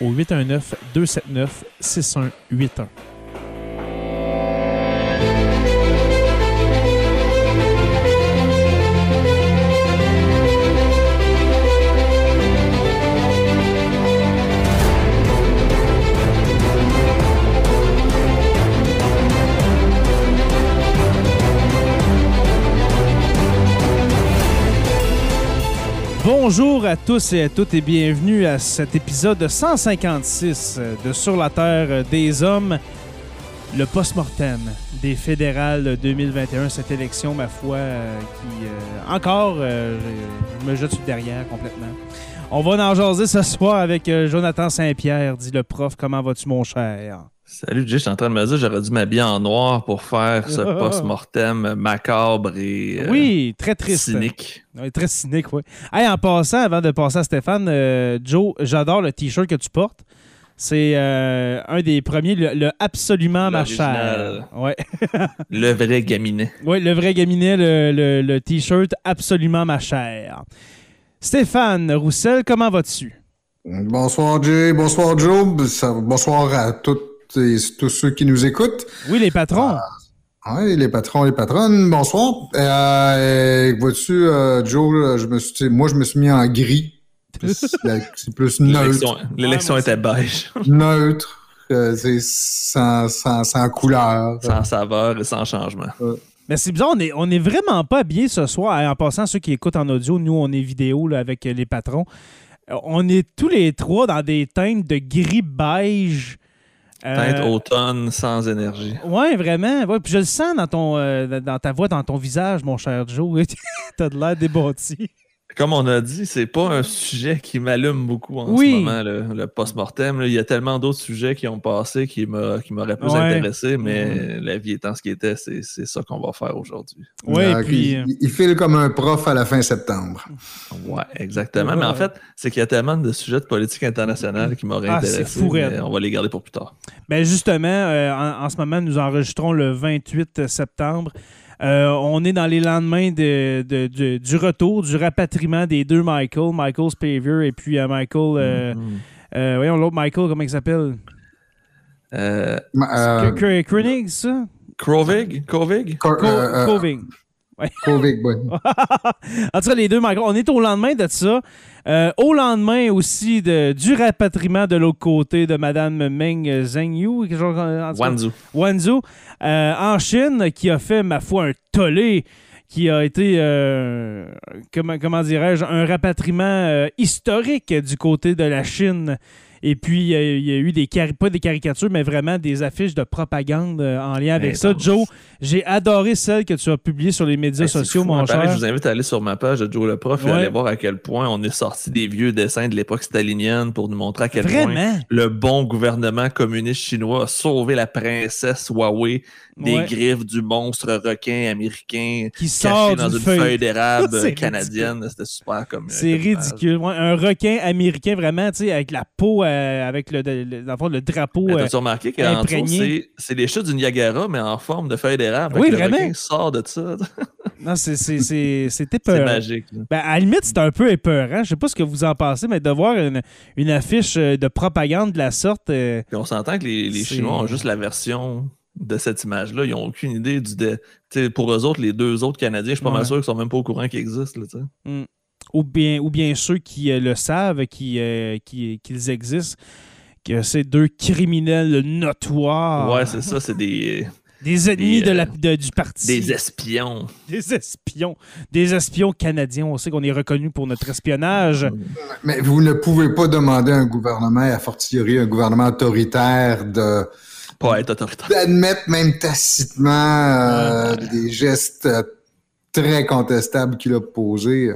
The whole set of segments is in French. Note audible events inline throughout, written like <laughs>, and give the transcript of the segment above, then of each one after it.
au 819 Bonjour à tous et à toutes et bienvenue à cet épisode 156 de Sur la Terre des Hommes, le post-mortem des fédérales 2021, cette élection, ma foi, euh, qui euh, encore, euh, je, me jette derrière complètement. On va en jaser ce soir avec Jonathan Saint-Pierre, dit le prof. Comment vas-tu, mon cher? Salut Jay, je suis en train de me dire j'aurais dû m'habiller en noir pour faire ce post-mortem macabre et euh, Oui, très triste. cynique. Oui, très cynique, oui. Hey, en passant, avant de passer à Stéphane, euh, Joe, j'adore le t-shirt que tu portes. C'est euh, un des premiers, le, le absolument ma chère. Ouais. <laughs> Le vrai gaminet. oui, le vrai gaminet, le, le- le t-shirt absolument ma chère. Stéphane Roussel, comment vas-tu? Bonsoir Jay, bonsoir Joe, bonsoir à toutes et tous ceux qui nous écoutent. Oui, les patrons. Oui, les patrons, les patronnes, bonsoir. Euh, vois-tu, euh, Joe, là, je me suis, moi je me suis mis en gris. <laughs> C'est c'est plus neutre. l'élection était beige, <laughs> Neutre. euh, c'est sans, sans, sans couleur. sans saveur et sans changement. Mais c'est bizarre, on est, on est vraiment pas habillés ce soir. En passant, ceux qui écoutent en audio, nous, on est vidéo là, avec euh, les patrons. Euh, On est tous les trois dans des teintes de gris beige. Euh, Teinte automne sans énergie. Ouais, vraiment. Ouais, puis je le sens dans, ton, euh, dans ta voix, dans ton visage, mon cher Joe. <laughs> T'as de l'air débattu. Comme on a dit, c'est pas un sujet qui m'allume beaucoup en Oui. ce moment, le, le post-mortem. Il y a tellement d'autres sujets qui ont passé qui m'a- qui m'auraient plus Ouais. intéressé, mais la vie étant ce qui était, c'est ça qu'on va faire aujourd'hui. Ouais, Euh, puis. euh, il, il file comme un prof à la fin septembre. Ouais, exactement. Ouais. Mais en fait, c'est qu'il y a tellement de sujets de politique internationale qui m'auraient Ah, c'est intéressé. fou, raide. mais on va les garder pour plus tard. Ben justement, euh, en, en ce moment, nous enregistrons le 28 septembre. Euh, on est dans les lendemains de, de- de- du retour, du rapatriement des deux Michael, Michael Spavor et puis euh, Michael. euh, voyons, l'autre Michael, comment il s'appelle? Euh, Euh, Koenig, ça? Krovig? Krovig? Cor- Covid, ouais. <laughs> en tout cas, les deux Michael. On est au lendemain de ça. Euh, au lendemain aussi de, du rapatriement de l'autre côté de Madame Meng Zhengyu. en cas. Wanzhou. Wanzhou, euh, en Chine, qui a fait, ma foi, un tollé, qui a été, euh, comment, comment dirais-je, un rapatriement euh, historique du côté de la Chine. Et puis, euh, il y a eu des, pas des caricatures, mais vraiment des affiches de propagande euh, en lien avec ça. Joe, j'ai adoré celle que tu as publiée sur les médias Hey, c'est sociaux, fou, mon hein. Pareil, cher. Je vous invite à aller sur ma page de Joe le Prof Ouais. et aller voir à quel point on est sorti des vieux dessins de l'époque stalinienne pour nous montrer à quel point le bon gouvernement communiste chinois a sauvé la princesse Huawei des Ouais. griffes du monstre requin américain Qui sort caché dans une feuille. feuille d'érable <laughs> C'est euh, canadienne. C'était super comme. C'est comme image. ridicule. Ouais, un requin américain, vraiment, tu sais, avec la peau, euh, avec le, le, le drapeau. Euh, T'as remarqué qu'en c'est les chutes du Niagara, mais en forme de feuilles d'érable. Oui, vraiment. Le sort de ça. <laughs> non, c'est <laughs> épeurant. C'est magique. Ben, à la limite, c'est un peu épeurant. Je sais pas ce que vous en pensez, mais de voir une, une affiche de propagande de la sorte. Puis on s'entend que les, les Chinois ont juste la version de cette image-là. Ils n'ont aucune idée du. De... Pour eux autres, les deux autres Canadiens, je suis pas mal sûr qu'ils sont même pas au courant qu'ils existent. Là, mm. Ou, bien, ou bien ceux qui euh, le savent, qui, euh, qu'ils existent, que c'est deux criminels notoires. Ouais, c'est ça, c'est des. <laughs> Des ennemis de la, euh, du parti. Des espions. Des espions. Des espions canadiens. On sait qu'on est reconnu pour notre espionnage. Mais vous ne pouvez pas demander à un gouvernement, à fortiori un gouvernement autoritaire, de pas être autoritaire. D'admettre même tacitement euh, des gestes euh, très contestables qu'il a posés.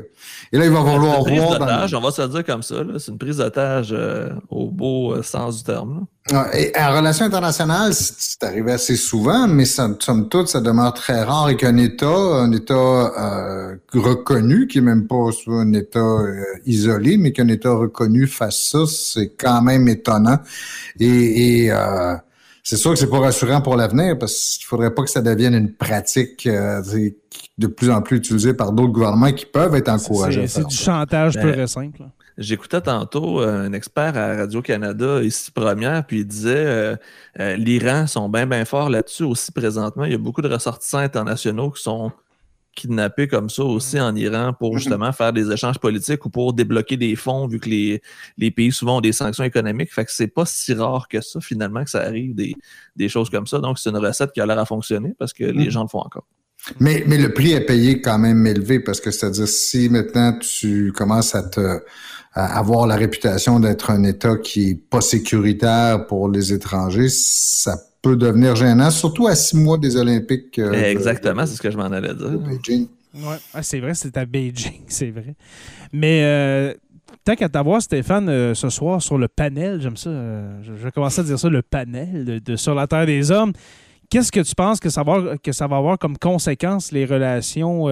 Et là, il va vouloir voir. Dans... On va se le dire comme ça. C'est une prise d'otage euh, au beau sens du terme. Et en relation internationale, c'est arrivé assez souvent, mais somme toute, ça demeure très rare et qu'un État, un État reconnu, qui n'est même pas un État isolé, mais qu'un État reconnu fasse ça, c'est quand même étonnant. Et, et c'est sûr que c'est pas rassurant pour l'avenir parce qu'il faudrait pas que ça devienne une pratique euh, de plus en plus utilisée par d'autres gouvernements qui peuvent être encouragés. C'est du chantage pur et ben, simple. J'écoutais tantôt euh, un expert à Radio-Canada, ici première, puis il disait euh, l'Iran sont bien, bien forts là-dessus aussi présentement. Il y a beaucoup de ressortissants internationaux qui sont kidnappés comme ça aussi en Iran pour mhm. justement faire des échanges politiques ou pour débloquer des fonds, vu que les, les pays souvent ont des sanctions économiques. Fait que c'est pas si rare que ça, finalement, que ça arrive des, des choses comme ça. Donc, c'est une recette qui a l'air à fonctionner parce que les mhm. gens le font encore. Mais, mais le prix est payé quand même élevé parce que c'est-à-dire si maintenant tu commences à te à avoir la réputation d'être un État qui est pas sécuritaire pour les étrangers, ça peut devenir gênant, surtout à six mois des Olympiques. Euh, Exactement, c'est ce que je m'en allais dire. Beijing. Ouais, ah, c'est vrai, c'est à Beijing, c'est vrai. Mais euh, tant qu'à t'avoir, Stéphane, euh, ce soir sur le panel, j'aime ça, je, vais commencer à dire ça, le panel de, Sur la Terre des Hommes. Qu'est-ce que tu penses que ça, va, que ça va avoir comme conséquence les relations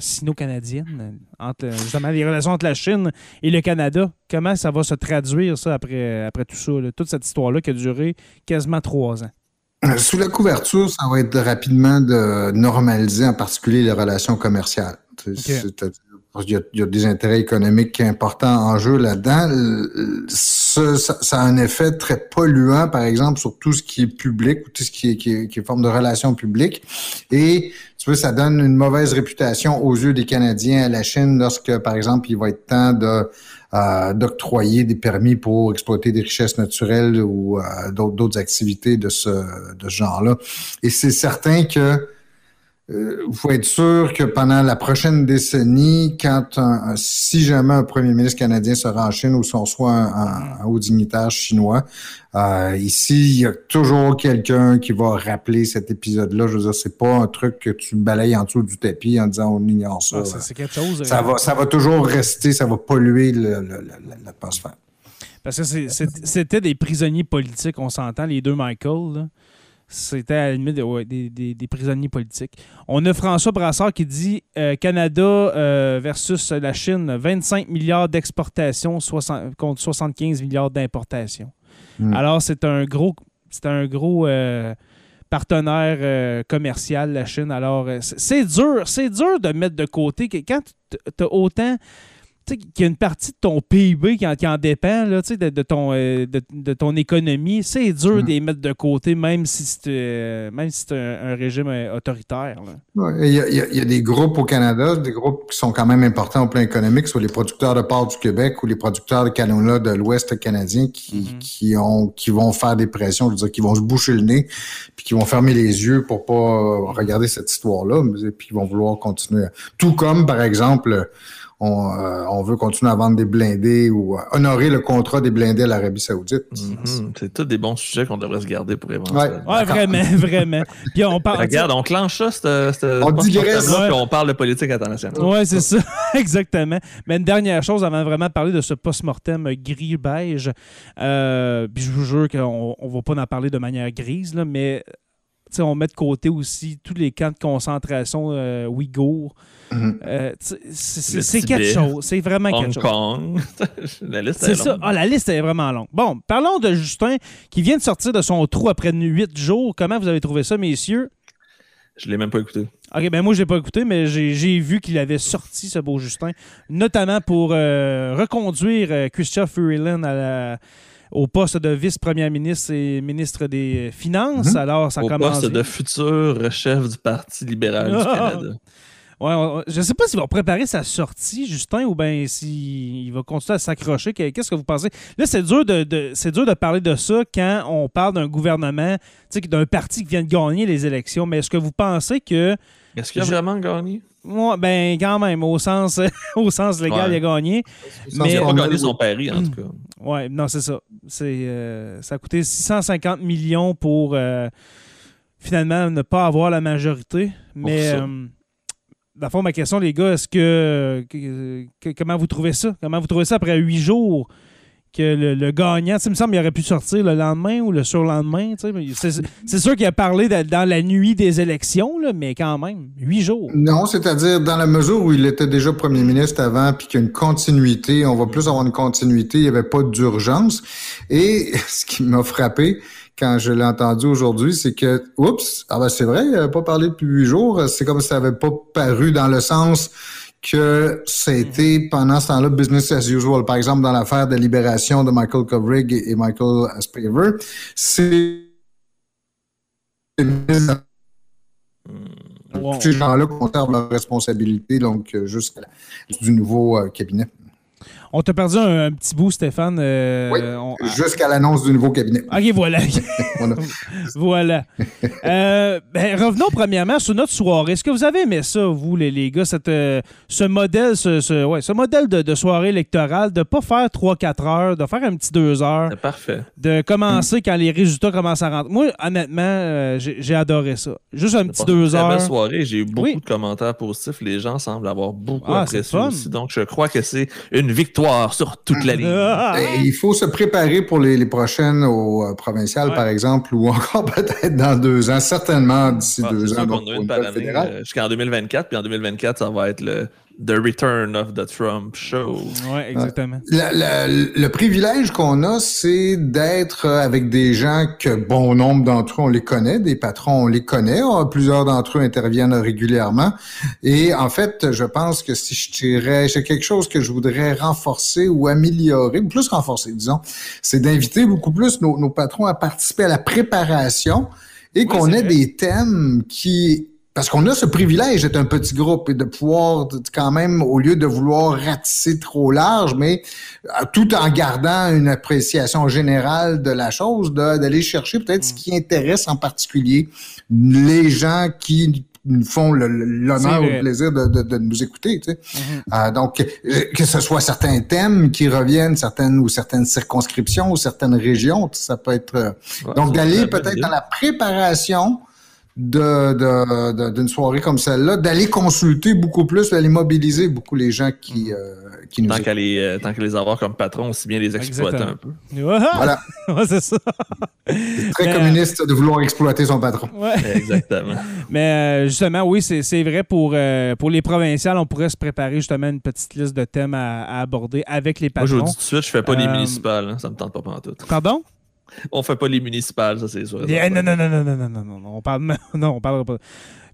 sino-canadiennes, entre, justement les relations entre la Chine et le Canada? Comment ça va se traduire, ça, après, après tout ça, toute cette histoire-là qui a duré quasiment trois ans? Sous la couverture, ça va être rapidement de normaliser en particulier les relations commerciales. Il, y a, des intérêts économiques importants en jeu là-dedans. Ça, ça, a un effet très polluant, par exemple, sur tout ce qui est public ou tout ce qui est, qui est, qui est forme de relations publiques. Et tu vois, ça donne une mauvaise réputation aux yeux des Canadiens à la Chine lorsque, par exemple, il va être temps de d'octroyer des permis pour exploiter des richesses naturelles ou euh, d'autres activités de ce, de ce genre-là. Et c'est certain que il euh, faut être sûr que pendant la prochaine décennie, quand si jamais un premier ministre canadien sera en Chine ou si on soit un, haut dignitaire chinois, euh, ici, il y a toujours quelqu'un qui va rappeler cet épisode-là. Je veux dire, c'est pas un truc que tu balayes en dessous du tapis en disant on ignore ça. c'est quelque chose. Ça va, ça va toujours rester, ça va polluer l'atmosphère. Parce que c'était des prisonniers politiques, on s'entend, les deux Michael. Là. C'était à la limite des, prisonniers politiques. On a François Brassard qui dit euh, Canada euh, versus la Chine, 25 milliards d'exportations contre 75 milliards d'importations. Hmm. Alors, c'est un gros, c'est un gros euh, partenaire commercial, la Chine. Alors, c'est dur, c'est dur de mettre de côté que quand tu as autant qu'il y a une partie de ton PIB qui en, dépend, là, de, de, ton, euh, de, ton économie, c'est dur mm. de les mettre de côté, même si c'est euh, même si un, régime euh, autoritaire. Il y, y, a des groupes au Canada, des groupes qui sont quand même importants au plan économique, soit les producteurs de porc du Québec ou les producteurs de canola de l'Ouest canadien qui, mm-hmm. qui, ont, qui vont faire des pressions, je veux dire, qui vont se boucher le nez, puis qui vont fermer les yeux pour pas regarder cette histoire-là, puis ils vont vouloir continuer. Tout comme, par exemple, euh, on, veut continuer à vendre des blindés ou honorer le contrat des blindés à l'Arabie Saoudite. Mhm. C'est tous des bons sujets qu'on devrait se garder pour éventuellement. Ouais, vraiment, <laughs> vraiment. Puis on parle, Regarde, on clenche ça, on digresse. Puis on parle de politique internationale. Oui, c'est ça, <laughs> exactement. Mais une dernière chose avant de vraiment parler de ce post-mortem gris-beige. Euh, puis je vous jure qu'on ne va pas en parler de manière grise, là, mais on met de côté aussi tous les camps de concentration euh, ouïghours. Mhm. Euh, c'est quelque chose. C'est vraiment Hong quelque chose. Kong. <laughs> la liste C'est est ça. Ah, la liste est vraiment longue. Bon, parlons de Justin qui vient de sortir de son trou après huit jours. Comment vous avez trouvé ça, messieurs? Je l'ai même pas écouté. Ok, ben moi, je l'ai pas écouté, mais j'ai j'ai vu qu'il avait sorti ce beau Justin, notamment pour euh, reconduire euh, Christophe Freeland à la- au poste de vice-premier ministre et ministre des Finances. Mhm. Alors, ça Au commence. poste de futur chef du Parti libéral du Ah! Canada. Ouais, je sais pas s'il va préparer sa sortie, Justin, ou bien s'il va continuer à s'accrocher. Que- Qu'est-ce que vous pensez? Là, c'est dur de, de- c'est dur de parler de ça quand on parle d'un gouvernement, d'un parti qui vient de gagner les élections. Mais est-ce que vous pensez que Est-ce qu'il a Je- vraiment gagné? Ouais, ben quand même, au sens, <laughs> au sens légal, Ouais. il a gagné. Mais- Il a pas gagné son oui. pari, en tout cas. Ouais, non, c'est ça. Euh, ça a coûté 650 millions pour euh, finalement ne pas avoir la majorité. Mais euh, dans le fond, ma question, les gars, est-ce que, que- que- comment vous trouvez ça? Comment vous trouvez ça après huit jours? Que le, le gagnant, il me semble qu'il aurait pu sortir le lendemain ou le surlendemain. C'est sûr qu'il a parlé dans la nuit des élections, là, mais quand même, huit jours. Non, c'est-à-dire dans la mesure où il était déjà premier ministre avant, puis qu'il y a une continuité, on va plus avoir une continuité, il n'y avait pas d'urgence. Et <laughs> ce qui m'a frappé quand je l'ai entendu aujourd'hui, c'est que, oups, ah ben c'est vrai, il n'avait pas parlé depuis huit jours, c'est comme si ça n'avait pas paru dans le sens que ça a été pendant ce temps-là business as usual. Par exemple, dans l'affaire de libération de Michael Kovrig et Michael Spavor, c'est Wow. ces gens-là conservent leurs responsabilités, donc euh, jusqu'à du nouveau euh, cabinet. On t'a perdu un, un petit bout, Stéphane. euh, Oui, on- Jusqu'à l'annonce du nouveau cabinet. OK, <laughs> voilà. Voilà. Euh, ben, revenons premièrement sur notre soirée. Est-ce que vous avez aimé ça, vous, les, les gars, cette, euh, ce modèle, ce, ce- ouais, ce modèle de, de soirée électorale, de pas faire 3-4 heures, de faire un petit 2 heures, C'est parfait. de commencer quand les résultats commencent à rentrer. Moi, honnêtement, euh, j'ai j'ai adoré ça. Juste un petit C'est 2 une très belle heures. soirée. J'ai eu beaucoup Oui. de commentaires positifs. Les gens semblent avoir beaucoup Ah, apprécié aussi. Donc, je crois que c'est une victoire sur toute la ligne. Ah, Et il faut se préparer pour les, les prochaines au euh, provincial, Ouais. par exemple, ou encore <laughs> peut-être dans deux ans, certainement d'ici Ah, deux ans. euh, jusqu'en 2024. Puis en 2024, ça va être le The Return of the Trump Show. ouais, exactement. La- la- le privilège qu'on a, c'est d'être avec des gens que bon nombre d'entre eux, on les connaît, des patrons, on les connaît. Euh, Plusieurs d'entre eux interviennent régulièrement. Et en fait, je pense que si je tirais, c'est quelque chose que je voudrais renforcer ou améliorer, ou plus renforcer, disons, c'est d'inviter beaucoup plus nos, nos patrons à participer à la préparation et qu'on ait vrai. des thèmes qui parce qu'on a ce privilège d'être un petit groupe et de pouvoir quand même, au lieu de vouloir ratisser trop large, mais euh, tout en gardant une appréciation générale de la chose, d'aller chercher peut-être ce qui intéresse en particulier les gens qui nous font l'honneur ou le plaisir de, de- de nous écouter. Tu sais. Mhm. Euh, donc, euh, que ce soit certains thèmes qui reviennent, certaines ou certaines circonscriptions ou certaines régions, ça peut être... Ouais, donc, d'aller peut-être dans la préparation de, de- de- d'une soirée comme celle-là, d'aller consulter beaucoup plus, d'aller mobiliser beaucoup les gens qui, euh, qui nous Tant qu'à les, euh, tant qu'à les avoir comme patrons, aussi bien les exploiter Exactement. un peu. Voilà, <laughs> Ouais, c'est ça. c'est très Mais, euh, communiste de vouloir exploiter son patron. Ouais. <laughs> Exactement. Mais euh, justement, oui, c'est c'est vrai pour, euh, pour les provinciales, on pourrait se préparer justement une petite liste de thèmes à, à aborder avec les Moi, je vous patrons. dis tout de suite, je fais pas les municipales. hein, ça me tente pas pantoute. Pardon? On fait pas les municipales, ça c'est sûr. Eh, non, non, non, non, non, non, non, non, non, on parle, <laughs> non, on parlera pas.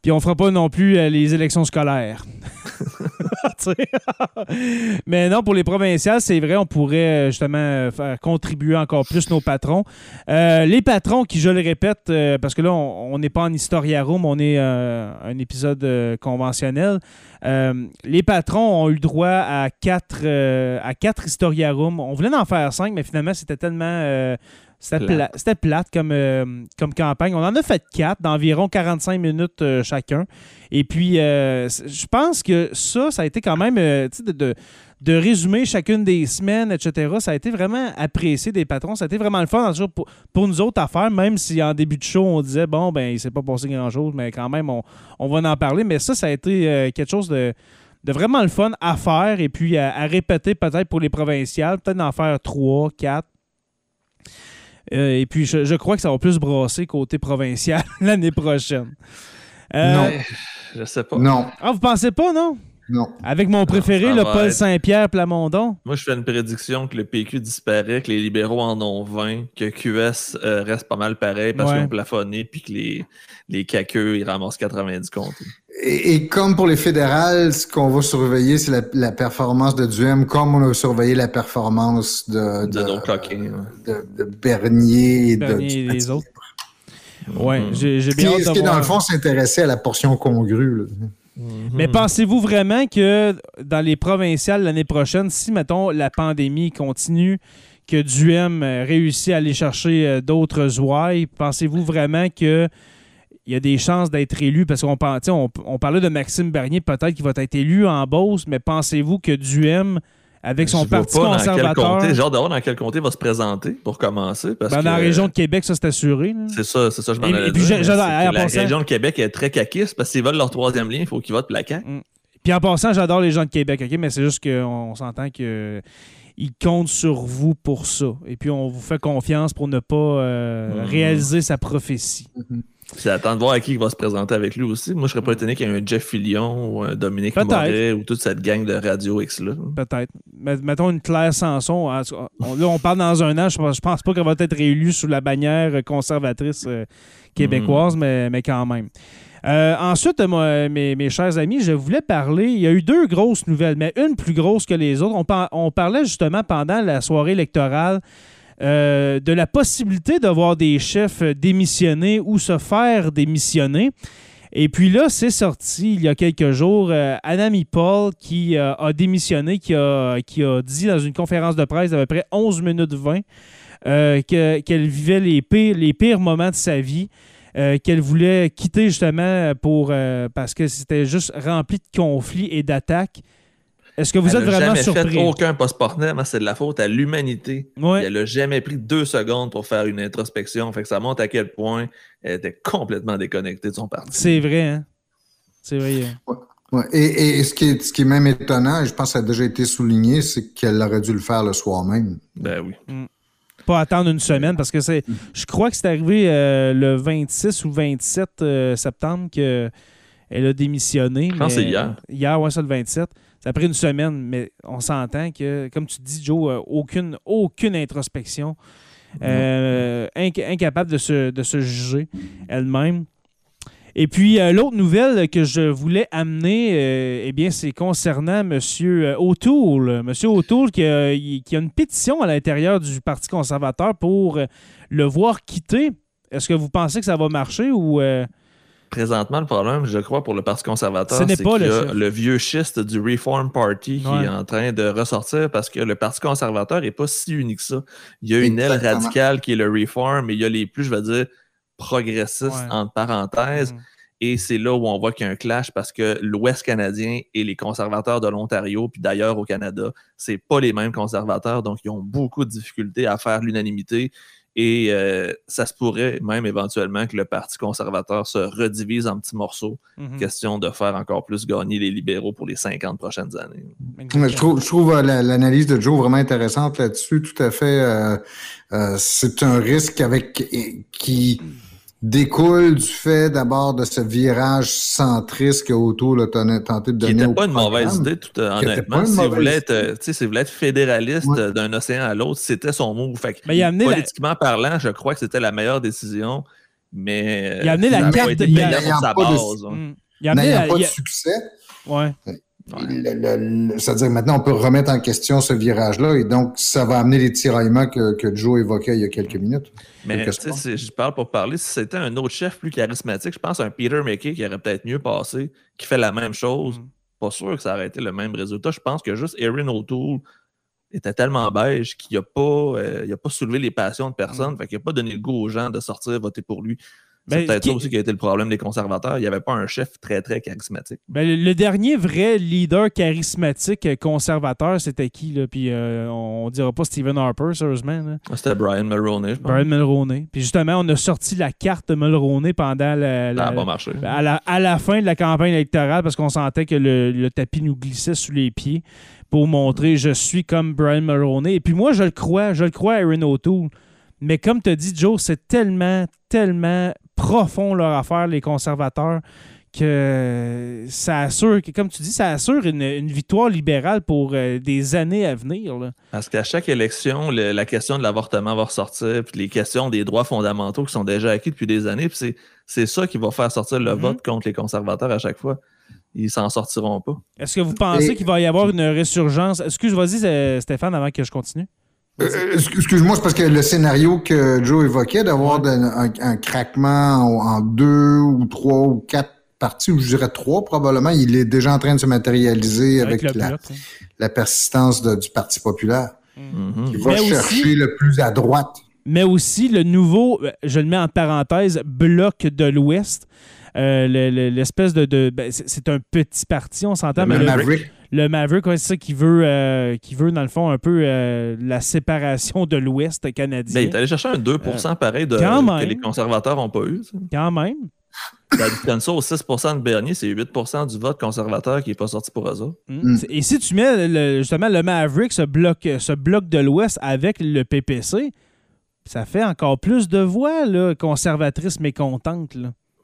Puis on fera pas non plus euh, les élections scolaires. <laughs> <laughs> Mais non, pour les provinciales, c'est vrai, on pourrait euh, justement euh, faire contribuer encore plus nos patrons. Euh, les patrons qui, je le répète, euh, parce que là, on n'est pas en Historia Room, on est un épisode conventionnel. Les patrons ont eu droit à quatre, à quatre Historia Room. On voulait en faire cinq, mais finalement, c'était tellement. C'était Plate. pla- c'était plate comme, euh, comme campagne. On en a fait quatre d'environ 45 minutes euh, chacun. Et puis, euh, je pense que ça, ça a été quand même, tu sais, de, de, de résumer chacune des semaines, etc. Ça a été vraiment apprécié des patrons. Ça a été vraiment le fun, pour, pour nous autres à faire, même si en début de show, on disait, bon, ben, il s'est pas passé grand-chose, mais quand même, on, on va en parler. Mais ça, ça a été quelque chose de, de vraiment le fun à faire et puis à, à répéter peut-être pour les provinciales, peut-être d'en faire trois, quatre. Euh, et puis, je, je crois que ça va plus brasser côté provincial <laughs> l'année prochaine. Euh, Non. Je sais pas. Non, Ah, vous pensez pas, non? Non. Avec mon préféré, le Paul être- Saint-Pierre Plamondon. Moi, je fais une prédiction que le PQ disparaît, que les libéraux en ont 20, que QS euh, reste pas mal pareil parce Ouais. qu'ils ont plafonné, puis que les, les caqueux, ils ramassent 90 comptes. Et, et comme pour les fédérales, ce qu'on va surveiller, c'est la, la performance de Duhem, comme on a surveillé la performance de, De nos coquins. ouais. de, de Bernier et de, Bernier et du les autres. Mhm. Ouais, j'ai Ce qui, bien hâte est- ce de qui est, dans le fond, s'intéresser à la portion congrue. là? Mhm. Mais pensez-vous vraiment que dans les provinciales l'année prochaine, si, mettons, la pandémie continue, que Duhem euh, réussit à aller chercher euh, d'autres ouailles, pensez-vous vraiment que il y a des chances d'être élu? Parce qu'on parlait de Maxime Bernier, peut-être qu'il va être élu en Beauce, mais pensez-vous que Duhem, avec son Je vois parti pas dans quel conservateur, comté, J'ai hâte de voir dans quel comté il va se présenter pour commencer. Parce ben, que, dans la région de Québec, ça c'est assuré. C'est ça, c'est ça, je m'en allais puis dire, La région de Québec est très caquiste parce qu'ils veulent leur troisième lien, il faut qu'ils votent la CAQ. Puis en passant, j'adore les gens de Québec, OK? Mais c'est juste qu'on s'entend que ils comptent sur vous pour ça. Et puis on vous fait confiance pour ne pas euh, Mhm. réaliser sa prophétie. C'est attendre de voir à qui il va se présenter avec lui aussi. Moi, je serais pas étonné qu'il y ait un Jeff Fillion ou un Dominique. Moret ou toute cette gang de Radio X-là. Peut-être. Mettons une Claire Sanson. On- là, on parle dans un an. Je pense, pense pas qu'elle va être réélue sous la bannière conservatrice euh, québécoise, mais, mais quand même. Euh, ensuite, moi, mes, mes chers amis, je voulais parler. Il y a eu deux grosses nouvelles, mais une plus grosse que les autres. On, par- on parlait justement pendant la soirée électorale euh, de la possibilité de voir des chefs démissionner ou se faire démissionner. Et puis là, c'est sorti il y a quelques jours, euh, Anami Paul qui euh, a démissionné, qui a, dit dans une conférence de presse d'à peu près 11 minutes 20 euh, que- qu'elle vivait les pires, moments de sa vie, qu'elle voulait quitter justement pour, parce que c'était juste rempli de conflits et d'attaques. Est-ce que vous elle êtes a vraiment jamais surpris? fait aucun postmortem, hein, c'est de la faute à l'humanité. Ouais. Elle a jamais pris deux secondes pour faire une introspection. Fait que ça montre à quel point elle était complètement déconnectée de son parti. C'est vrai, hein? C'est vrai. hein. Ouais. Et, et ce, qui est, ce qui est même étonnant, et je pense que ça a déjà été souligné, c'est qu'elle aurait dû le faire le soir même. Ben oui. Pas attendre une semaine parce que c'est. Je crois que c'est arrivé euh, le 26 ou 27 euh, septembre qu'elle a démissionné. Je pense mais- que c'est hier. Hier, ouais, c'est le 27. Ça a pris une semaine, mais on s'entend que, comme tu dis, Joe, euh, aucune, aucune introspection. Euh, inc- incapable de se, de se juger elle-même. Et puis, euh, l'autre nouvelle que je voulais amener, euh, eh bien, c'est concernant M. O'Toole. M. O'Toole qui a, qui a une pétition à l'intérieur du Parti conservateur pour le voir quitter. Est-ce que vous pensez que ça va marcher ou... Présentement, le problème, je crois, pour le Parti conservateur, c'est pas qu'il y le a chef. le vieux schiste du Reform Party qui est en train de ressortir parce que le Parti conservateur n'est pas si unique que ça. Il y a une aile radicale qui est le Reform, mais il y a les plus, je vais dire, progressistes, Ouais. entre parenthèses. Mm. Et c'est là où on voit qu'il y a un clash parce que l'Ouest canadien et les conservateurs de l'Ontario, puis d'ailleurs au Canada, c'est pas les mêmes conservateurs, donc ils ont beaucoup de difficultés à faire l'unanimité. Et euh, ça se pourrait même éventuellement que le Parti conservateur se redivise en petits morceaux. Mhm. Question de faire encore plus gagner les libéraux pour les 50 prochaines années. Je trouve, je trouve euh, la- l'analyse de Joe vraiment intéressante là-dessus. Tout à fait. euh, euh, c'est un risque avec qui découle du fait d'abord de ce virage centriste que O'Toole a ton- tenté de Qui donner n'était au pas une mauvaise idée, tout euh, Qui honnêtement. pas une Si vous mauvaise voulez être, idée. euh, tu sais, si vous voulez être fédéraliste Ouais. euh, d'un océan à l'autre, c'était son move. Fait que, Mais il a amené la- politiquement parlant, je crois que c'était la meilleure décision. Mais Il a amené la carte il a été de- sa base. hein. Mm. Il a amené la- pas il de a- succès, Ouais. C'est-à-dire maintenant on peut remettre en question ce virage-là et donc ça va amener les tiraillements que, que Joe évoquait il y a quelques minutes. Mais Quelque tu sais, part. c'est- je parle pour parler. Si c'était un autre chef plus charismatique, je pense à un Peter McKay qui aurait peut-être mieux passé, qui fait la même chose. Mhm. Pas sûr que ça aurait été le même résultat. Je pense que juste Erin O'Toole était tellement beige qu'il n'a pas, euh, il a pas soulevé les passions de personne. Fait qu'il n'a pas donné le goût aux gens de sortir voter pour lui. C'est Ben, peut-être ça aussi qui a été le problème des conservateurs. Il n'y avait pas un chef très, très charismatique. Ben, le, dernier vrai leader charismatique conservateur, c'était qui? Là? Puis euh, on, on dira pas Stephen Harper, sérieusement. là. C'était Brian Mulroney, je pense. Brian Mulroney. Puis justement, on a sorti la carte de Mulroney pendant la, pas marché. à, la, à la fin de la campagne électorale parce qu'on sentait que le, le tapis nous glissait sous les pieds pour montrer je suis comme Brian Mulroney. Et puis moi, je le crois, je le crois à Aaron O'Toole. Mais comme tu as dit, Joe, c'est tellement, tellement profond leur affaire, les conservateurs, que ça assure, comme tu dis, ça assure une, victoire libérale pour euh, des années à venir. Parce qu'à chaque élection, la question de l'avortement va ressortir, puis les questions des droits fondamentaux qui sont déjà acquis depuis des années, puis c'est ça qui va faire sortir le mm-hmm. vote contre les conservateurs à chaque fois. Ils s'en sortiront pas. Est-ce que vous pensez qu'il va y avoir une résurgence? Excuse, moi euh, Stéphane, avant que je continue. Euh, excuse-moi, c'est parce que le scénario que Joe évoquait, d'avoir un, craquement en deux ou trois ou quatre partie, ou je dirais trois probablement, il est déjà en train de se matérialiser avec, hein. la, persistance du Parti populaire. Mm-hmm. Il va chercher le plus à droite. Mais aussi le nouveau, euh, je le mets en parenthèse, bloc de l'Ouest. Euh, l'espèce de, ben, c'est un petit parti, on s'entend. Le, Maverick. Le Maverick, c'est ça qui veut, euh, qui veut, dans le fond, un peu la séparation de l'Ouest canadien. Ben, il est allé chercher un 2% pareil de, que les conservateurs n'ont pas eu. Quand même. Ça au 6 de Bernier, c'est 8% du vote conservateur qui n'est pas sorti pour eux mm. Et si tu mets justement le Maverick, ce bloc, ce bloc de l'Ouest avec le PPC, ça fait encore plus de voix là, conservatrices mécontentes.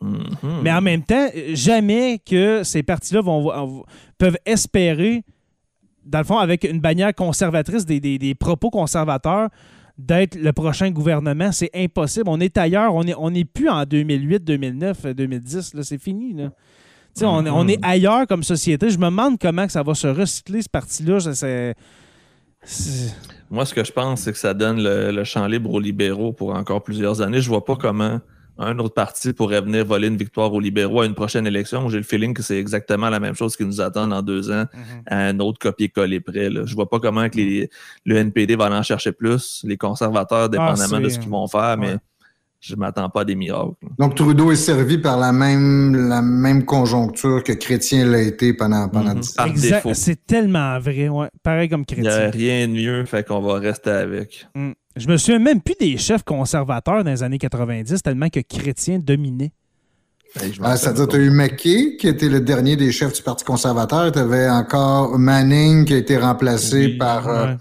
Mm-hmm. Mais en même temps, jamais que ces partis-là vont, peuvent espérer, dans le fond, avec une bannière conservatrice, des propos conservateurs, d'être le prochain gouvernement. C'est impossible. On est ailleurs. On n'est on est plus en 2008, 2009, 2010. C'est fini. Là. On, on, est ailleurs comme société. Je me demande comment que ça va se recycler, ce parti-là. Moi, ce que je pense, c'est que ça donne le, le, champ libre aux libéraux pour encore plusieurs années. Je vois pas comment un autre parti pourrait venir voler une victoire aux libéraux à une prochaine élection. J'ai le feeling que c'est exactement la même chose qui nous attend dans deux ans mhm. à un autre copier-coller près. Là. Je vois pas comment que les, le NPD va en chercher plus, les conservateurs, ah, dépendamment de ce qu'ils vont faire, mais je m'attends pas à des miracles. Donc Trudeau est servi par la même, la même conjoncture que Chrétien l'a été pendant, pendant mhm. ans. Exact. C'est tellement vrai, ouais. Pareil comme Chrétien. Il n'y a rien de mieux, fait qu'on va rester avec. Mm. Je me souviens même plus des chefs conservateurs dans les années 90, tellement que Chrétien dominait. Ah, C'est-à-dire, tu as eu McKay, qui était le dernier des chefs du Parti conservateur. Tu avais encore Manning, qui a été remplacé par euh,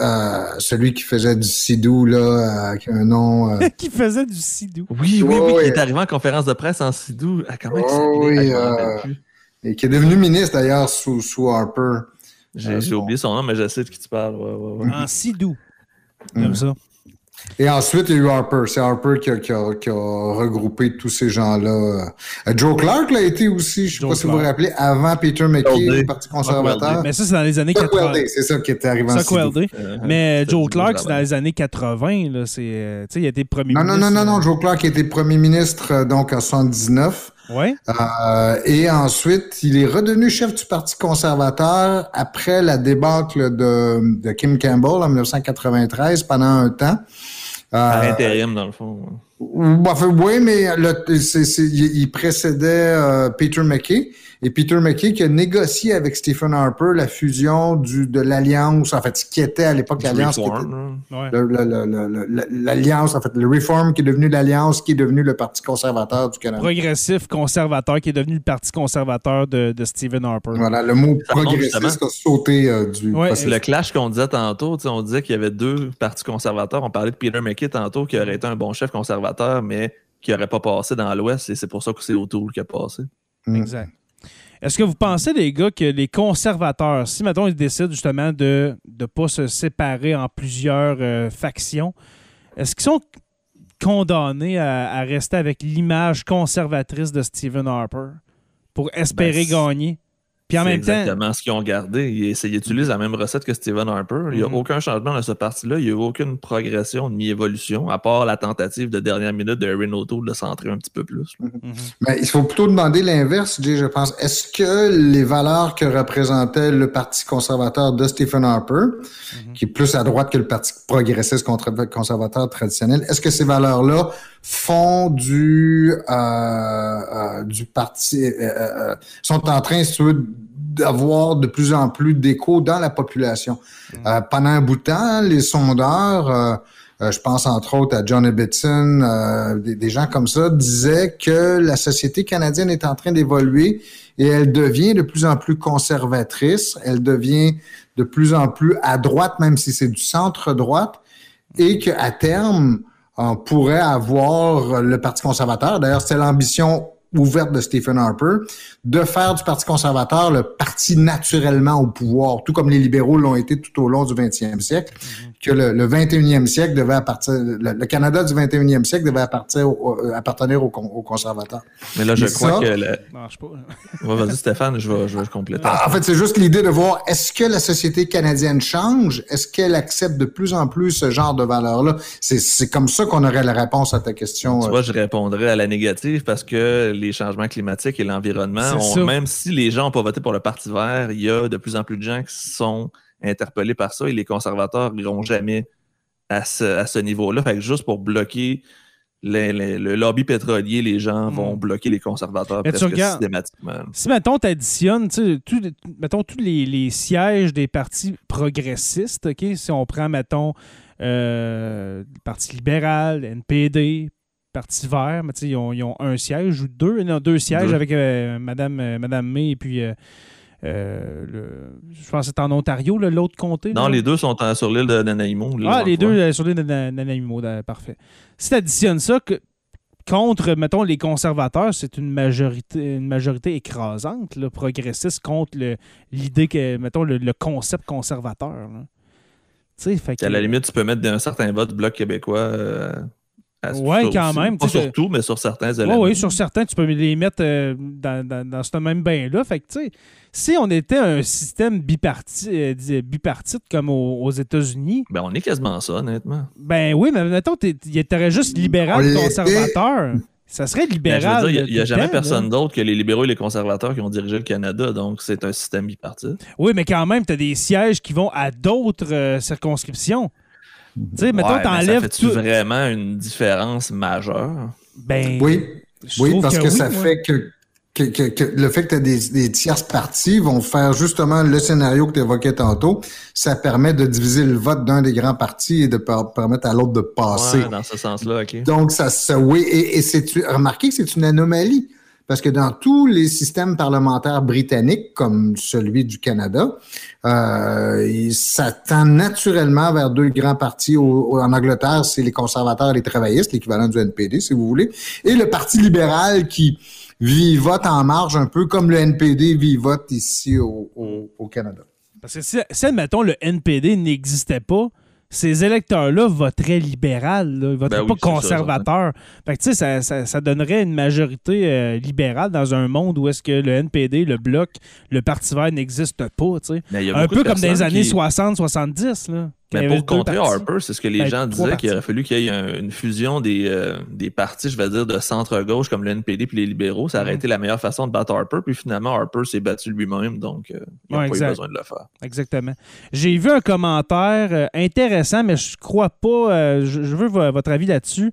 euh, celui qui faisait du sidou, là, avec un nom. Euh, <laughs> qui faisait du sidou. Oui, oui, oui, qui est arrivé en conférence de presse en sidou. Ah, comment oh, oui, et qui est devenu ministre, d'ailleurs, sous, sous Harper. J'ai oublié son nom, mais je sais de qui tu parles. en sidou. Comme mm. ça. Et ensuite, il y a eu Harper. C'est Harper qui a, regroupé tous ces gens-là. Euh, Joe Clark l'a été aussi, je ne sais pas si vous vous rappelez, avant Peter McKay, le Parti conservateur. Mais ça, c'est dans les années 80. C'est ça qui était arrivé en uh-huh. Mais Joe Clark, c'est dans les années 80. Là, euh, il a été premier non, ministre. Non, non, non, non. Joe Clark a été premier ministre euh, donc en 79. Ouais. Euh, et ensuite, il est redevenu chef du Parti conservateur après la débâcle de, de Kim Campbell en 1993 pendant un temps. Par euh, intérim, dans le fond. Oui, mais il précédait euh, Peter McKay. Et Peter McKay qui a négocié avec Stephen Harper la fusion du, de l'Alliance, en fait, ce qui était à l'époque l'Alliance. L'Alliance, en fait, le Reform qui est devenu l'Alliance, qui est devenu le Parti conservateur du Canada. Progressif conservateur qui est devenu le Parti conservateur de, de Stephen Harper. Voilà, le mot progressiste a sauté euh, du. le clash qu'on disait tantôt, on disait qu'il y avait deux partis conservateurs. On parlait de Peter McKay tantôt qui aurait été un bon chef conservateur, mais qui n'aurait pas passé dans l'Ouest, et c'est pour ça que c'est O'Toole qui a passé. Exact. Est-ce que vous pensez, les gars, que les conservateurs, si maintenant ils décident justement de ne pas se séparer en plusieurs euh, factions, est-ce qu'ils sont condamnés à, rester avec l'image conservatrice de Stephen Harper pour espérer ben, gagner? Puis en même exactement ce qu'ils ont gardé. Ils, utilisent la même recette que Stephen Harper. Il n'y a mhm. aucun changement dans ce parti-là. Il n'y a eu aucune progression ni évolution, à part la tentative de dernière minute de O'Toole de centrer un petit peu plus. Mhm. Mhm. Ben, il faut plutôt demander l'inverse, je pense. Est-ce que les valeurs que représentait le Parti conservateur de Stephen Harper, qui est plus à droite que le Parti progressiste conservateur traditionnel, est-ce que ces valeurs-là font du, euh, euh, du parti, euh, sont en train, d'avoir de plus en plus d'écho dans la population. Mm. pendant un bout de temps, les sondeurs, je pense entre autres à John Ibbotson, des, des, gens comme ça, disaient que la société canadienne est en train d'évoluer et elle devient de plus en plus conservatrice, elle devient de plus en plus à droite, même si c'est du centre-droite. et qu'à terme, on pourrait avoir le Parti conservateur. D'ailleurs, c'est l'ambition ouverte de Stephen Harper, de faire du Parti conservateur le parti naturellement au pouvoir, tout comme les libéraux l'ont été tout au long du 20e siècle. Que le, le, 21e siècle devait appartenir, le, Canada du 21e siècle devait appartenir, euh, appartenir aux, conservateurs. Mais là, je crois que... Le... Marche pas. Vas-y, Stéphane, je vais, je vais compléter. Ah, en fait, c'est juste l'idée de voir, est-ce que la société canadienne change? Est-ce qu'elle accepte de plus en plus ce genre de valeurs-là? C'est comme ça qu'on aurait la réponse à ta question. Tu euh. vois, je répondrais à la négative parce que les changements climatiques et l'environnement, même si les gens n'ont pas voté pour le Parti vert, il y a de plus en plus de gens qui sont interpellés par ça et les conservateurs n'iront jamais à ce, niveau-là. Fait que juste pour bloquer le lobby pétrolier, les gens vont hmm. bloquer les conservateurs presque systématiquement. Si, mettons, tu additionnes, mettons, tous les, sièges des partis progressistes, OK? Si on prend, mettons, euh, le Parti libéral, NPD, Parti vert, mais ils ont, ils ont un siège ou deux, non, deux sièges avec euh, Madame, euh, Madame May et puis euh, le, je pense que c'est en Ontario, l'autre comté. Non, les deux sont sur l'île de Nanaimo. Ah, les deux sur l'île de Nanaimo, parfait. Si tu additionnes ça, que, contre, mettons, les conservateurs, c'est une majorité, une majorité écrasante, là, progressiste, contre l'idée que, mettons, le, concept conservateur. Fait À la limite, tu peux mettre un certain vote Bloc québécois oui, quand même. Pas sur tout, mais sur certains éléments. Oui, sur certains, tu peux les mettre euh, dans, dans, ce même bain-là. Fait que, tu sais, si on était un système biparti, euh, bipartite comme aux, États-Unis. Ben, on est quasiment ça, honnêtement. Ben oui, mais mettons, tu aurais juste libéral conservateur. Ça serait ben, libéral. il n'y a, jamais personne d'autre que les libéraux et les conservateurs qui ont dirigé le Canada, donc c'est un système bipartite. Oui, mais quand même, tu as des sièges qui vont à d'autres euh, circonscriptions. Tu sais, mettons, t'enlèves. Ça fait tout... vraiment une différence majeure? Ben. Oui. Oui, parce que, ça fait que, le fait que tu as des, des, tierces parties vont faire justement le scénario que tu évoquais tantôt. Ça permet de diviser le vote d'un des grands partis et de permettre à l'autre de passer. dans ce sens-là, OK. Donc, ça, ça oui. Et, et c'est, remarquez que c'est une anomalie. Parce que dans tous les systèmes parlementaires britanniques, comme celui du Canada, euh, ça tend naturellement vers deux grands partis. en Angleterre, c'est les conservateurs et les travaillistes, l'équivalent du NPD, si vous voulez, et le Parti libéral qui vote en marge un peu comme le NPD vote ici au, Canada. Parce que si, si, admettons, le NPD n'existait pas, ces électeurs-là voteraient libéral, ils voteraient ben pas conservateur. fait que, ça, ça, ça, donnerait une majorité euh, libérale dans un monde où est-ce que le NPD, le Bloc, le Parti vert n'existent pas. Un peu comme dans les années 60-70. Mais pour contrer Harper, c'est ce que les ben, gens disaient qu'il aurait fallu qu'il y ait une fusion des, euh, des partis, je vais dire, de centre-gauche comme le NPD puis les libéraux. Ça aurait mm. été la meilleure façon de battre Harper. Puis finalement, Harper s'est battu lui-même, donc euh, il n'a pas eu besoin de le faire. Exactement. J'ai vu un commentaire euh, intéressant, mais je crois pas. je, veux votre avis là-dessus.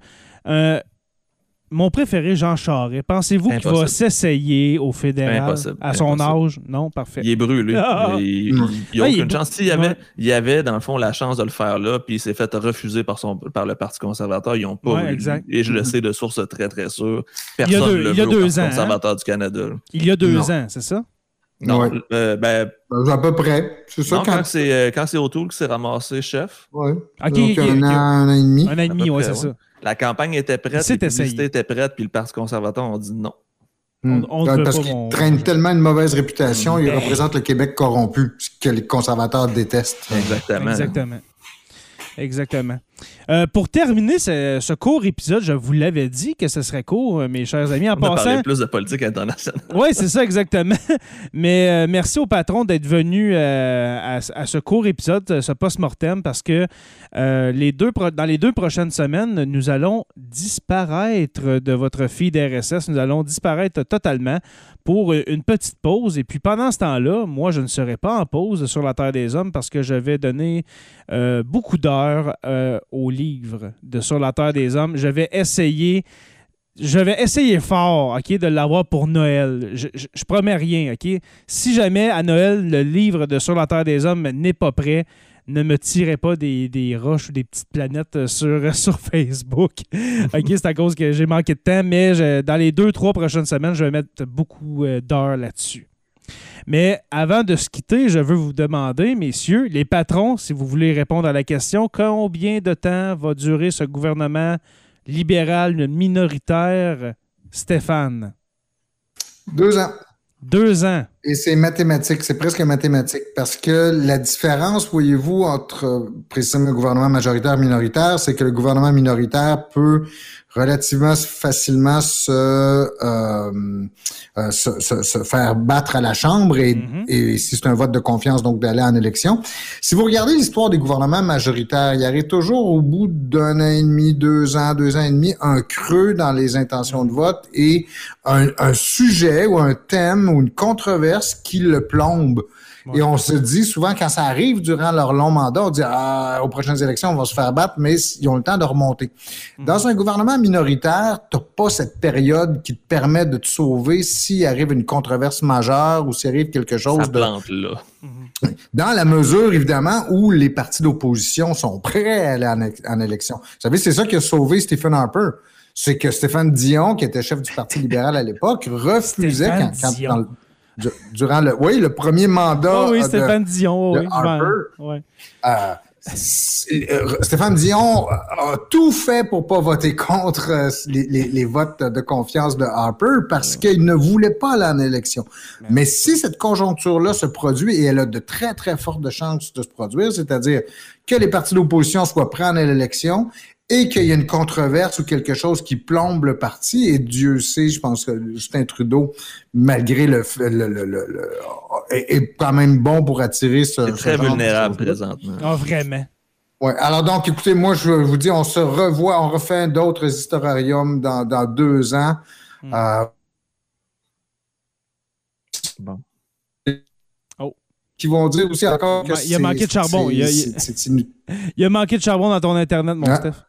Mon préféré, Jean Charest. Pensez-vous qu'il va s'essayer au fédéral à son âge? Non, parfait. Il est brûlé. Ah. Il n'y a ah, aucune chance. S'il y avait, il y avait, dans le fond, la chance de le faire là, puis il s'est fait refuser par, son, par le Parti conservateur. Ils n'ont pas ouais, Et je le sais de source très, très sûre. Personne ne le veut au Parti hein? conservateur du Canada. Il y a deux ans, c'est ça? Non, euh, ben, ben... À peu près. C'est ça. Non, quand, c'est, euh, quand c'est O'Toole qui s'est ramassé chef. Oui. Okay, un, an, un, an, et demi. Un an et demi, oui, c'est ça. La campagne était prête, la publicité était prête, puis le Parti conservateur a dit non. Hmm. parce qu'il traîne tellement une mauvaise réputation, il ben. représente le Québec corrompu, ce que les conservateurs détestent. Exactement. Exactement. Exactement. Euh, pour terminer ce, court épisode, je vous l'avais dit que ce serait court, euh, mes chers amis. En On passant. plus de politique internationale. <laughs> oui, c'est ça, exactement. <laughs> Mais euh, merci au patron d'être venu à, ce court épisode, ce post-mortem, parce que les deux dans les deux prochaines semaines, nous allons disparaître de votre feed RSS. Nous allons disparaître totalement pour une petite pause. Et puis pendant ce temps-là, moi, je ne serai pas en pause sur la Terre des Hommes parce que je vais donner beaucoup d'heures au livre de Sur la Terre des Hommes. Je vais essayer. Je vais essayer fort, OK, de l'avoir pour Noël. Je, je, promets rien? Si jamais à Noël, le livre de Sur la Terre des Hommes n'est pas prêt, ne me tirez pas des, roches ou des petites planètes sur, <laughs> sur Facebook. OK, c'est à cause que j'ai manqué de temps, mais dans les deux, trois prochaines semaines, je vais mettre beaucoup euh, d'heures là-dessus. Mais avant de se quitter, je veux vous demander, messieurs, les patrons, si vous voulez répondre à la question, combien de temps va durer ce gouvernement libéral minoritaire, Stéphane? Deux ans. Deux ans. Et c'est mathématique, c'est presque mathématique, parce que la différence, voyez-vous, entre précisément le gouvernement majoritaire et minoritaire, c'est que le gouvernement minoritaire peut relativement facilement se, euh, euh, se, se, se, faire battre à la Chambre et, mm-hmm. et si c'est un vote de confiance, donc d'aller en élection. Si vous regardez l'histoire des gouvernements majoritaires, il y arrive toujours au bout d'un an et demi, deux ans, deux ans et demi, un creux dans les intentions de vote et un, un sujet ou un thème ou une controverse qui le plombe. Et on se dit souvent, quand ça arrive durant leur long mandat, on dit ah, aux prochaines élections, on va se faire battre, mais ils ont le temps de remonter. Mhm. Dans un gouvernement minoritaire, tu pas cette période qui te permet de te sauver s'il arrive une controverse majeure ou s'il arrive quelque chose de. Plante, là. Mhm. Dans la mesure, évidemment, où les partis d'opposition sont prêts à aller en, élection. Vous savez, c'est ça qui a sauvé Stephen Harper c'est que Stéphane Dion, qui était chef du Parti libéral à l'époque, refusait quand, quand durant le, oui, le premier mandat. Oh oui, Stéphane Dion, oui. Ouais. Euh, euh, Stéphane Dion a tout fait pour pas voter contre euh, les, les, les votes de confiance de Harper parce qu'il ne voulait pas aller en élection. Mais si cette conjoncture-là se produit et elle a de très, très fortes chances de se produire, c'est-à-dire que les partis d'opposition soient prêts à l'élection et qu'il y a une controverse ou quelque chose qui plombe le parti, et Dieu sait, je pense que Justin Trudeau, malgré le, le, le, le est, quand même bon pour attirer ce. C'est très vulnérable présentement. Ah, vraiment. Ouais. Alors donc, écoutez, moi, je vous dis, on se revoit, on refait d'autres historiariums dans, dans deux ans. Hmm. Euh, bon. Oh. Qui vont dire aussi encore que Il y a manqué de charbon. Il y a, <laughs> il y a manqué de charbon dans ton Internet, mon Steph.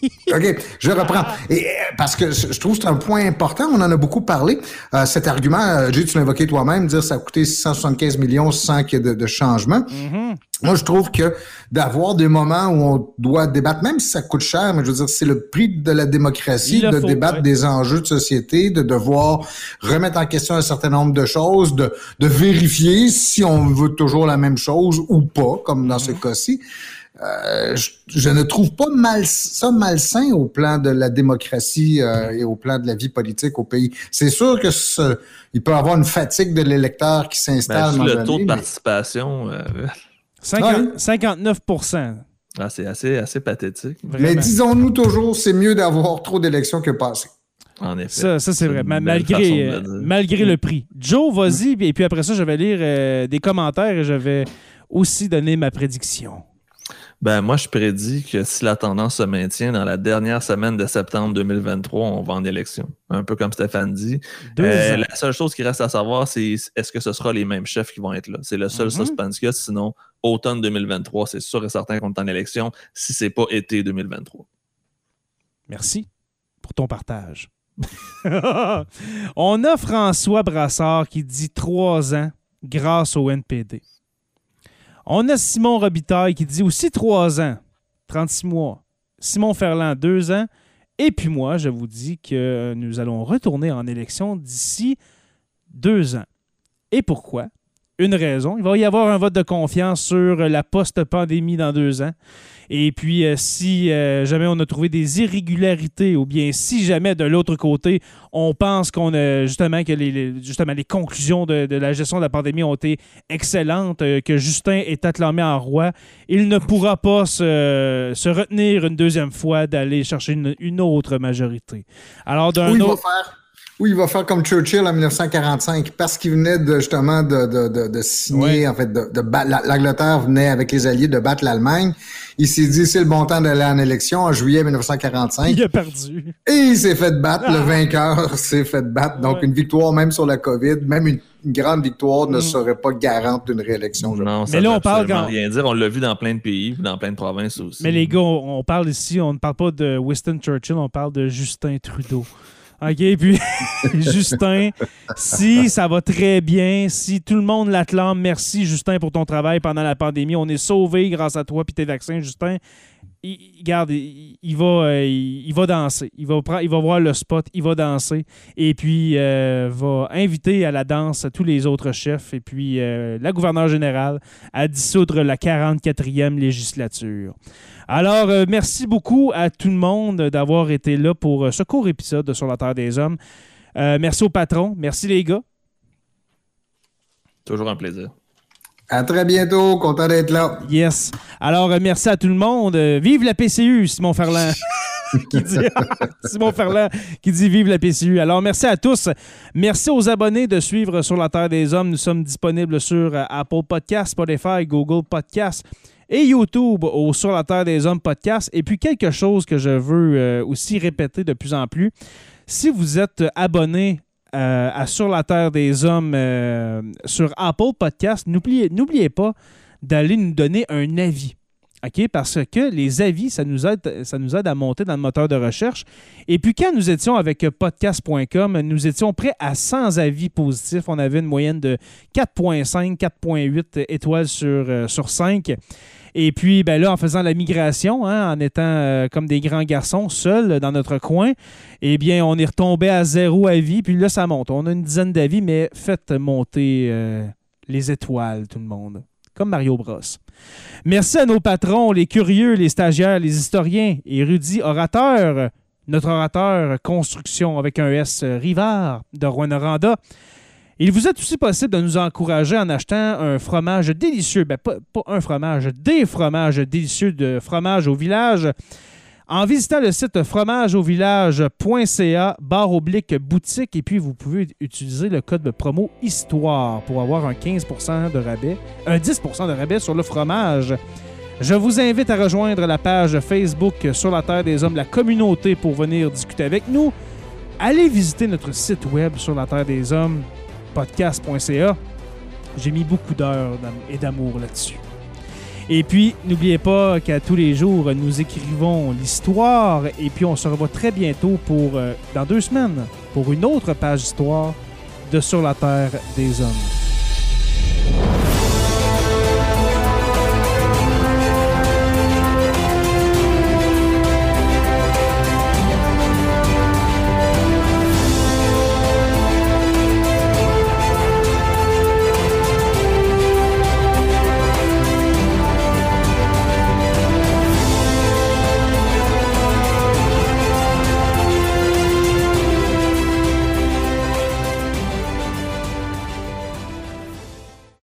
<laughs> OK, je reprends. Et, euh, parce que je trouve que c'est un point important, on en a beaucoup parlé. Euh, cet argument, euh, Jay, tu l'as évoqué toi-même, dire que ça a coûté 675 millions sans qu'il y ait de, changement. Mm-hmm. Moi, je trouve que d'avoir des moments où on doit débattre, même si ça coûte cher, mais je veux dire, c'est le prix de la démocratie, de débattre des enjeux de société, de devoir remettre en question un certain nombre de choses, de, de vérifier si on veut toujours la même chose ou pas, comme dans ce mm-hmm. cas-ci. Euh, je, ne trouve pas mal, ça malsain au plan de la démocratie euh, et au plan de la vie politique au pays. C'est sûr que ce, il peut y avoir une fatigue de l'électeur qui s'installe. Ben, le taux de participation. 59 euh, ah, C'est assez, assez pathétique. Mais disons-nous toujours, c'est mieux d'avoir trop d'élections que pas assez. En effet. Ça, ça c'est vrai. Malgré, malgré le prix. Joe, vas-y, et puis après ça, je vais lire des commentaires et je vais aussi donner ma prédiction. Ben, moi, je prédis que si la tendance se maintient dans la dernière semaine de septembre 2023, on va en élection. Un peu comme Stéphane dit. Euh, la seule chose qui reste à savoir, c'est est-ce que ce sera les mêmes chefs qui vont être là? C'est le seul mm-hmm. suspense qu'il Sinon, automne 2023, c'est sûr et certain qu'on est en élection si c'est pas été 2023. Merci pour ton partage. <laughs> on a François Brassard qui dit trois ans grâce au NPD. On a Simon Robitaille qui dit aussi trois ans, 36 mois. Simon Ferland, deux ans. Et puis moi, je vous dis que nous allons retourner en élection d'ici deux ans. Et pourquoi? Une raison. Il va y avoir un vote de confiance sur la post-pandémie dans deux ans. Et puis, euh, si euh, jamais on a trouvé des irrégularités ou bien si jamais de l'autre côté, on pense qu'on a justement que les, justement les conclusions de, la gestion de la pandémie ont été excellentes, euh, que Justin est acclamé en roi, il ne pourra pas se, se retenir une deuxième fois d'aller chercher une, autre majorité. Alors, d'un autre. Oui, il va faire comme Churchill en 1945 parce qu'il venait de, justement de, de, de, signer, en fait, de, de l'Angleterre venait avec les Alliés de battre l'Allemagne. Il s'est dit c'est le bon temps d'aller en élection en juillet 1945. Il a perdu. Et il s'est fait battre. Le vainqueur <laughs> s'est fait battre. Donc une victoire même sur la COVID, même une, grande victoire ne mm. serait pas garante d'une réélection. Non, ça Mais là on parle quand... rien dire. On l'a vu dans plein de pays, dans plein de provinces aussi. Mais les gars, on parle ici, on ne parle pas de Winston Churchill, on parle de Justin Trudeau. OK, puis <laughs> Justin, si ça va très bien, si tout le monde l'acclame, merci Justin pour ton travail pendant la pandémie. On est sauvé grâce à toi et tes vaccins, Justin. Il, regarde, il, va, euh, il, va danser. Il va, il va voir le spot, il va danser. Et puis, euh, va inviter à la danse tous les autres chefs. Et puis, euh, la gouverneure générale à dissoudre la 44e législature. Alors, merci beaucoup à tout le monde d'avoir été là pour ce court épisode de Sur la Terre des Hommes. merci au patron. Merci les gars. Toujours un plaisir. À très bientôt, content d'être là. Yes. Alors, euh, merci à tout le monde. Euh, vive la PCU, Simon Ferland. <laughs> qui dit, <laughs> Simon Ferland qui dit vive la PCU. Alors, merci à tous. Merci aux abonnés de suivre Sur la Terre des Hommes. Nous sommes disponibles sur euh, Apple Podcast, Spotify, Google Podcast et YouTube au Sur la Terre des Hommes podcast. Et puis, quelque chose que je veux aussi répéter de plus en plus. Si vous êtes abonné euh, à Sur la Terre des Hommes euh, sur Apple Podcast, n'oubliez pas d'aller nous donner un avis. Parce que les avis, ça nous, aide, ça nous aide à monter dans le moteur de recherche. Et puis, quand nous étions avec podcast.com, nous étions prêts à 100 avis positifs. On avait une moyenne de 4,5, 4,8 étoiles sur, euh, sur 5. Et puis, ben là, en faisant la migration, hein, en étant euh, comme des grands garçons, seuls dans notre coin, eh bien, on est retombé à zéro avis. Puis là, ça monte. On a une dizaine d'avis, mais faites monter euh, les étoiles, tout le monde. Comme Mario Bros. Merci à nos patrons, les curieux, les stagiaires, les historiens, érudits, orateurs. Notre orateur construction avec un S Rivard de Rouen-Noranda. Il vous est aussi possible de nous encourager en achetant un fromage délicieux, ben, pas, un fromage, des fromages délicieux de fromage au village en visitant le site fromageauvillage.ca barre oblique boutique et puis vous pouvez utiliser le code de promo histoire pour avoir un 15% de rabais, un 10% de rabais sur le fromage. Je vous invite à rejoindre la page Facebook sur la Terre des Hommes, la communauté pour venir discuter avec nous. Allez visiter notre site web sur la Terre des Hommes podcast.ca. J'ai mis beaucoup d'heures et d'amour là-dessus. Et puis, n'oubliez pas qu'à tous les jours, nous écrivons l'histoire et puis on se revoit très bientôt pour, euh, dans deux semaines, pour une autre page d'histoire de Sur la Terre des Hommes.